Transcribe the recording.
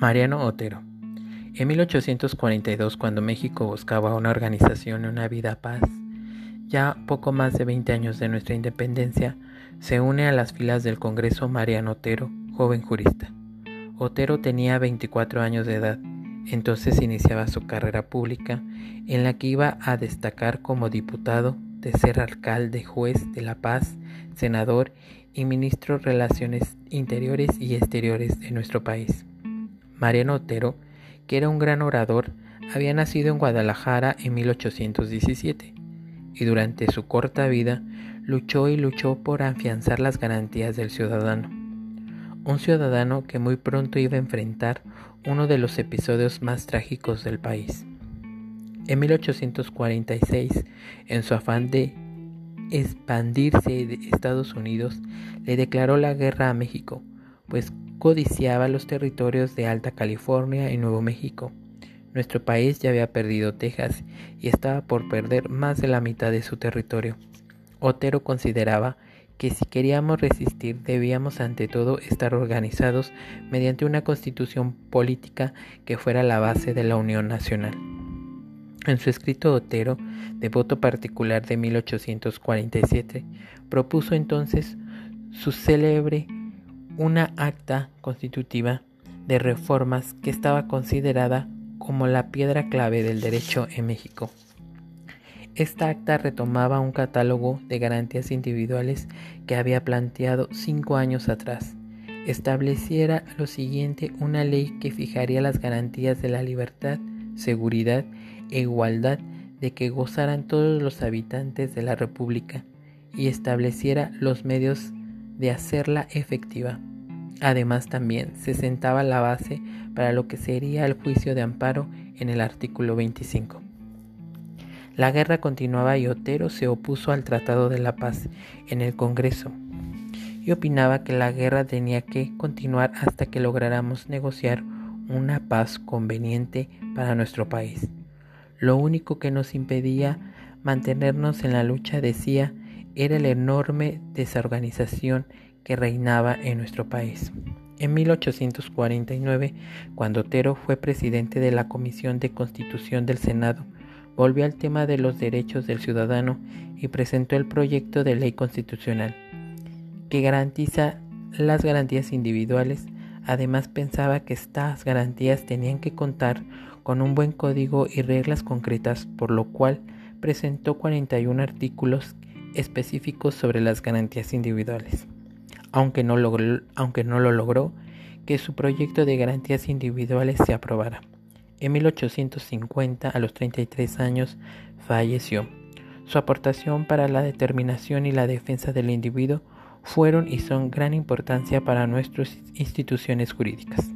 Mariano Otero. En 1842, cuando México buscaba una organización y una vida paz, ya poco más de 20 años de nuestra independencia, se une a las filas del Congreso Mariano Otero, joven jurista. Otero tenía 24 años de edad, entonces iniciaba su carrera pública, en la que iba a destacar como diputado, de ser alcalde, juez de la paz, senador y ministro de Relaciones Interiores y Exteriores de nuestro país. Mariano Otero, que era un gran orador, había nacido en Guadalajara en 1817 y durante su corta vida luchó y luchó por afianzar las garantías del ciudadano. Un ciudadano que muy pronto iba a enfrentar uno de los episodios más trágicos del país. En 1846, en su afán de expandirse de Estados Unidos, le declaró la guerra a México, pues codiciaba los territorios de Alta California y Nuevo México. Nuestro país ya había perdido Texas y estaba por perder más de la mitad de su territorio. Otero consideraba que si queríamos resistir debíamos ante todo estar organizados mediante una constitución política que fuera la base de la Unión Nacional. En su escrito Otero, de voto particular de 1847, propuso entonces su célebre una acta constitutiva de reformas que estaba considerada como la piedra clave del derecho en México. Esta acta retomaba un catálogo de garantías individuales que había planteado cinco años atrás. Estableciera lo siguiente una ley que fijaría las garantías de la libertad, seguridad e igualdad de que gozaran todos los habitantes de la República y estableciera los medios de hacerla efectiva. Además también se sentaba la base para lo que sería el juicio de amparo en el artículo 25. La guerra continuaba y Otero se opuso al Tratado de la Paz en el Congreso y opinaba que la guerra tenía que continuar hasta que lográramos negociar una paz conveniente para nuestro país. Lo único que nos impedía mantenernos en la lucha, decía, era la enorme desorganización que reinaba en nuestro país. En 1849, cuando Otero fue presidente de la Comisión de Constitución del Senado, volvió al tema de los derechos del ciudadano y presentó el proyecto de ley constitucional que garantiza las garantías individuales. Además pensaba que estas garantías tenían que contar con un buen código y reglas concretas, por lo cual presentó 41 artículos específicos sobre las garantías individuales aunque no, logró, lo logró, que su proyecto de garantías individuales se aprobara. En 1850, a los 33 años, falleció. Su aportación para la determinación y la defensa del individuo fueron y son gran importancia para nuestras instituciones jurídicas.